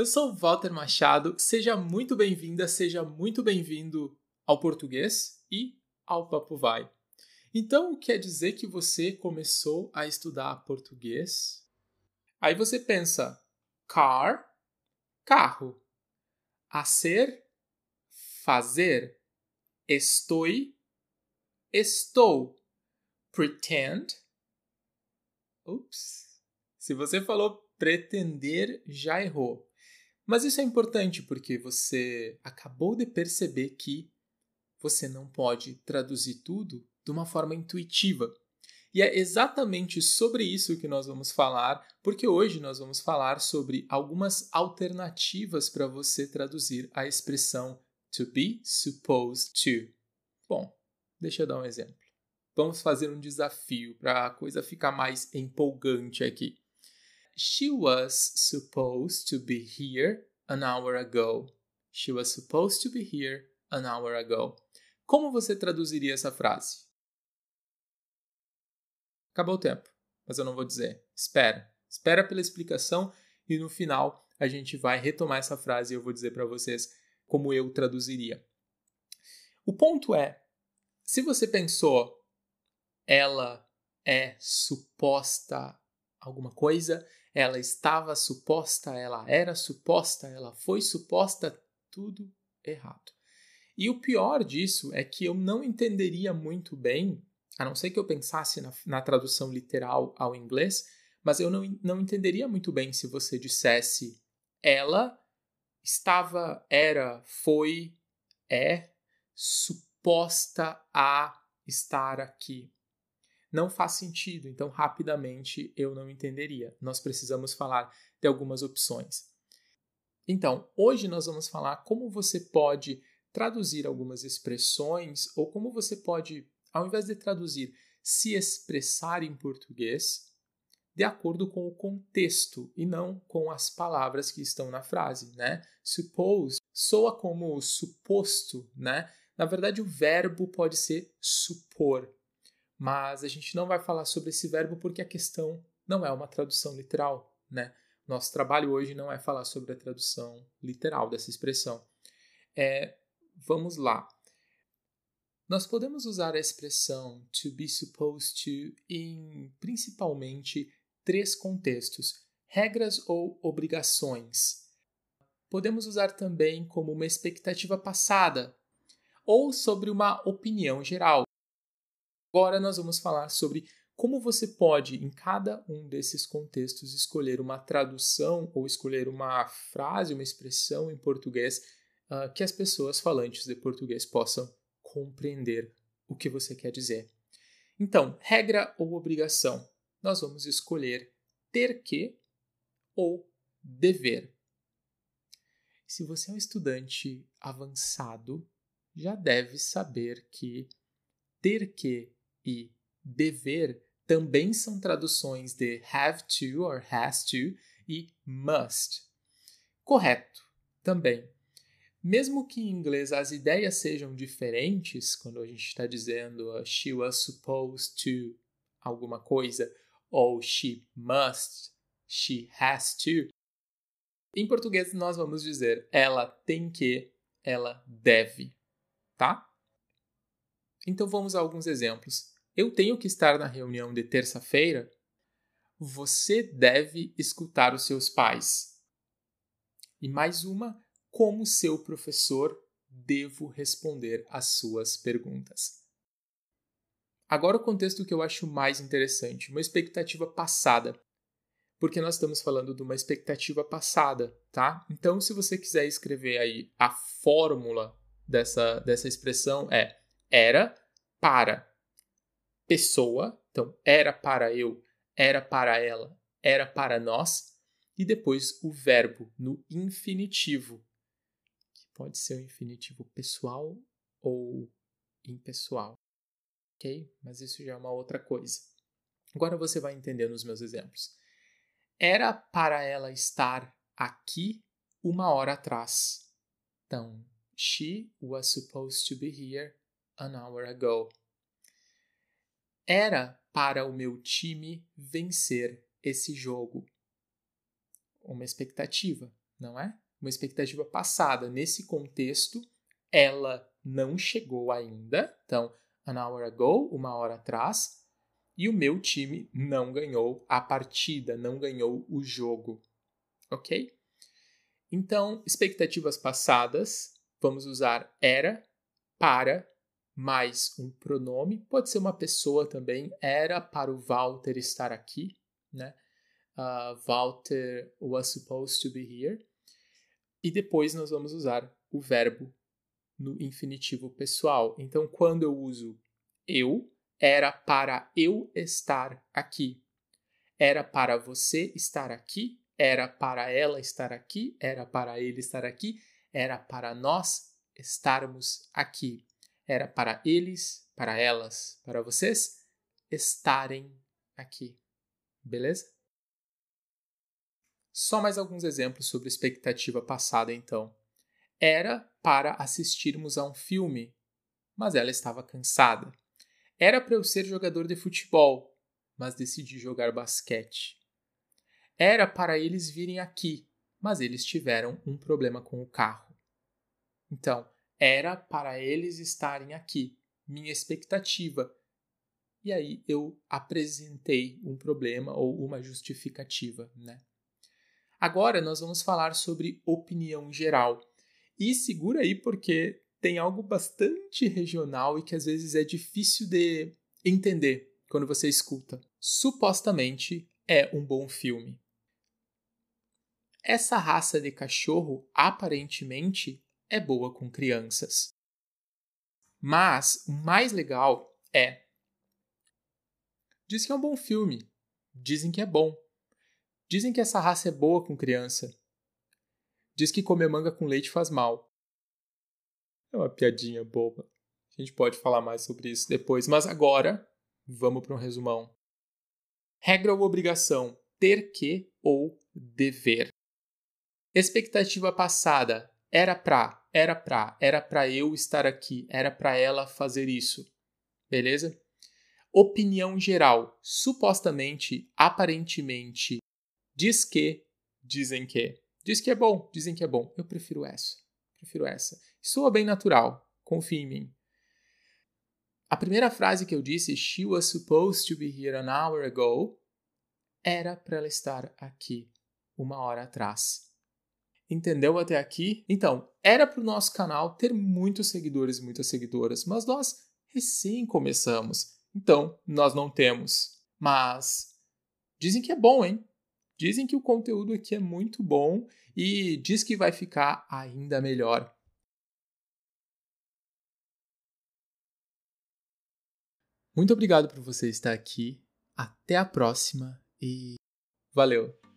Eu sou Walter Machado, seja muito bem-vinda, seja muito bem-vindo ao português e ao Papo Vai. Então, quer dizer que você começou a estudar português? Aí você pensa, car, carro, a ser, fazer, estou, estou, pretend. Ups. Se você falou pretender, já errou. Mas isso é importante porque você acabou de perceber que você não pode traduzir tudo de uma forma intuitiva. E é exatamente sobre isso que nós vamos falar, porque hoje nós vamos falar sobre algumas alternativas para você traduzir a expressão to be supposed to. Bom, deixa eu dar um exemplo. Vamos fazer um desafio para a coisa ficar mais empolgante aqui. She was supposed to be here an hour ago. She was supposed to be here an hour ago. Como você traduziria essa frase? Acabou o tempo, mas eu não vou dizer. Espera. Espera pela explicação e no final a gente vai retomar essa frase e eu vou dizer para vocês como eu traduziria. O ponto é, se você pensou ela é suposta alguma coisa, ela estava suposta, ela era suposta, ela foi suposta, tudo errado. E o pior disso é que eu não entenderia muito bem a não ser que eu pensasse na, na tradução literal ao inglês, mas eu não, não entenderia muito bem se você dissesse ela estava, era, foi, é suposta a estar aqui. Não faz sentido, então rapidamente eu não entenderia. Nós precisamos falar de algumas opções. Então, hoje nós vamos falar como você pode traduzir algumas expressões ou como você pode ao invés de traduzir se expressar em português, de acordo com o contexto e não com as palavras que estão na frase, né? Suppose soa como suposto, né? Na verdade, o verbo pode ser supor, mas a gente não vai falar sobre esse verbo porque a questão não é uma tradução literal, né? Nosso trabalho hoje não é falar sobre a tradução literal dessa expressão. É, vamos lá. Nós podemos usar a expressão to be supposed to em principalmente três contextos: regras ou obrigações. Podemos usar também como uma expectativa passada ou sobre uma opinião geral. Agora nós vamos falar sobre como você pode, em cada um desses contextos, escolher uma tradução ou escolher uma frase, uma expressão em português uh, que as pessoas falantes de português possam compreender o que você quer dizer. Então, regra ou obrigação? Nós vamos escolher ter que ou dever. Se você é um estudante avançado, já deve saber que ter que e dever também são traduções de have to or has to e must. Correto, também. Mesmo que em inglês as ideias sejam diferentes, quando a gente está dizendo uh, she was supposed to alguma coisa, ou she must, she has to, em português nós vamos dizer ela tem que, ela deve, tá? Então vamos a alguns exemplos. Eu tenho que estar na reunião de terça-feira? Você deve escutar os seus pais. E mais uma, como seu professor, devo responder às suas perguntas. Agora o contexto que eu acho mais interessante, uma expectativa passada. Porque nós estamos falando de uma expectativa passada, tá? Então, se você quiser escrever aí a fórmula dessa, dessa expressão é era para pessoa, então era para eu, era para ela, era para nós, e depois o verbo no infinitivo, pode ser um infinitivo pessoal ou impessoal, ok? Mas isso já é uma outra coisa. Agora você vai entender nos meus exemplos. Era para ela estar aqui uma hora atrás. Então, she was supposed to be here an hour ago. Era para o meu time vencer esse jogo. Uma expectativa, não é? Uma expectativa passada. Nesse contexto, ela não chegou ainda. Então, an hour ago, uma hora atrás. E o meu time não ganhou a partida, não ganhou o jogo. Ok? Então, expectativas passadas, vamos usar era para mais um pronome, pode ser uma pessoa também, era para o Walter estar aqui, né? Uh, Walter was supposed to be here. E depois nós vamos usar o verbo no infinitivo pessoal. Então, quando eu uso eu, era para eu estar aqui. Era para você estar aqui, era para ela estar aqui, era para ele estar aqui, era para nós estarmos aqui. Era para eles, para elas, para vocês estarem aqui. Beleza? Só mais alguns exemplos sobre expectativa passada, então. Era para assistirmos a um filme, mas ela estava cansada. Era para eu ser jogador de futebol, mas decidi jogar basquete. Era para eles virem aqui, mas eles tiveram um problema com o carro. Então, era para eles estarem aqui, minha expectativa. E aí eu apresentei um problema ou uma justificativa, né? Agora nós vamos falar sobre opinião geral. E segura aí porque tem algo bastante regional e que às vezes é difícil de entender quando você escuta. Supostamente é um bom filme. Essa raça de cachorro aparentemente é boa com crianças. Mas o mais legal é. Diz que é um bom filme. Dizem que é bom. Dizem que essa raça é boa com criança. Diz que comer manga com leite faz mal. É uma piadinha boba. A gente pode falar mais sobre isso depois, mas agora vamos para um resumão. Regra ou obrigação: ter que ou dever. Expectativa passada: era pra, era pra, era pra eu estar aqui, era pra ela fazer isso. Beleza? Opinião geral: supostamente, aparentemente, diz que, dizem que. Diz que é bom, dizem que é bom. Eu prefiro essa. Prefiro essa. Soa bem natural. Confie em mim. A primeira frase que eu disse, She was supposed to be here an hour ago, era para ela estar aqui uma hora atrás. Entendeu até aqui? Então, era para o nosso canal ter muitos seguidores e muitas seguidoras, mas nós recém começamos. Então, nós não temos. Mas dizem que é bom, hein? Dizem que o conteúdo aqui é muito bom e diz que vai ficar ainda melhor. Muito obrigado por você estar aqui. Até a próxima e valeu!